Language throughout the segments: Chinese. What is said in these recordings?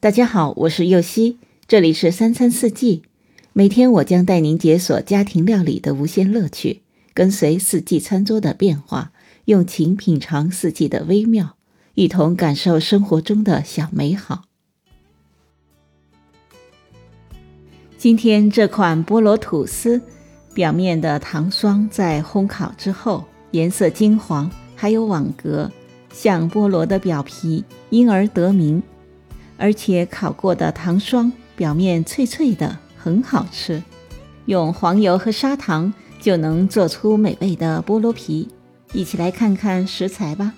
大家好，我是右希，这里是三餐四季。每天我将带您解锁家庭料理的无限乐趣，跟随四季餐桌的变化，用情品尝四季的微妙，一同感受生活中的小美好。今天这款菠萝吐司，表面的糖霜在烘烤之后颜色金黄，还有网格，像菠萝的表皮，因而得名。而且烤过的糖霜表面脆脆的，很好吃。用黄油和砂糖就能做出美味的菠萝皮。一起来看看食材吧。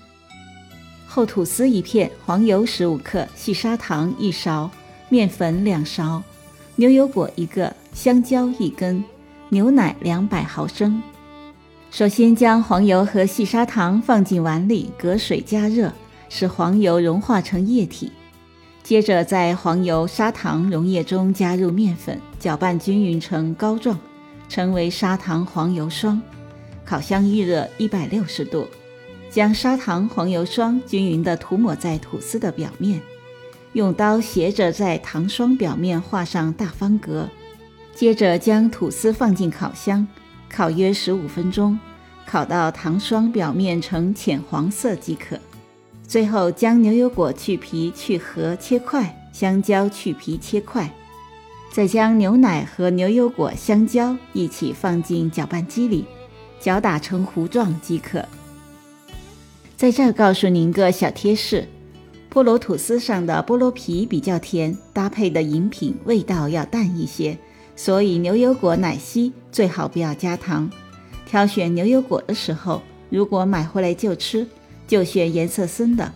厚吐司一片，黄油十五克，细砂糖一勺，面粉两勺，牛油果一个，香蕉一根，牛奶两百毫升。首先将黄油和细砂糖放进碗里，隔水加热，使黄油融化成液体。接着，在黄油、砂糖溶液中加入面粉，搅拌均匀成膏状，成为砂糖黄油霜。烤箱预热一百六十度，将砂糖黄油霜均匀地涂抹在吐司的表面，用刀斜着在糖霜表面画上大方格。接着将吐司放进烤箱，烤约十五分钟，烤到糖霜表面呈浅黄色即可。最后将牛油果去皮去核切块，香蕉去皮切块，再将牛奶和牛油果、香蕉一起放进搅拌机里，搅打成糊状即可。在这儿告诉您个小贴士：菠萝吐司上的菠萝皮比较甜，搭配的饮品味道要淡一些，所以牛油果奶昔最好不要加糖。挑选牛油果的时候，如果买回来就吃。就选颜色深的，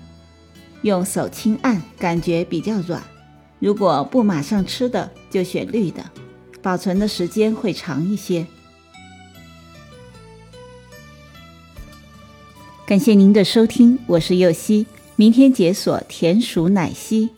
用手轻按，感觉比较软。如果不马上吃的，就选绿的，保存的时间会长一些。感谢您的收听，我是柚希，明天解锁甜薯奶昔。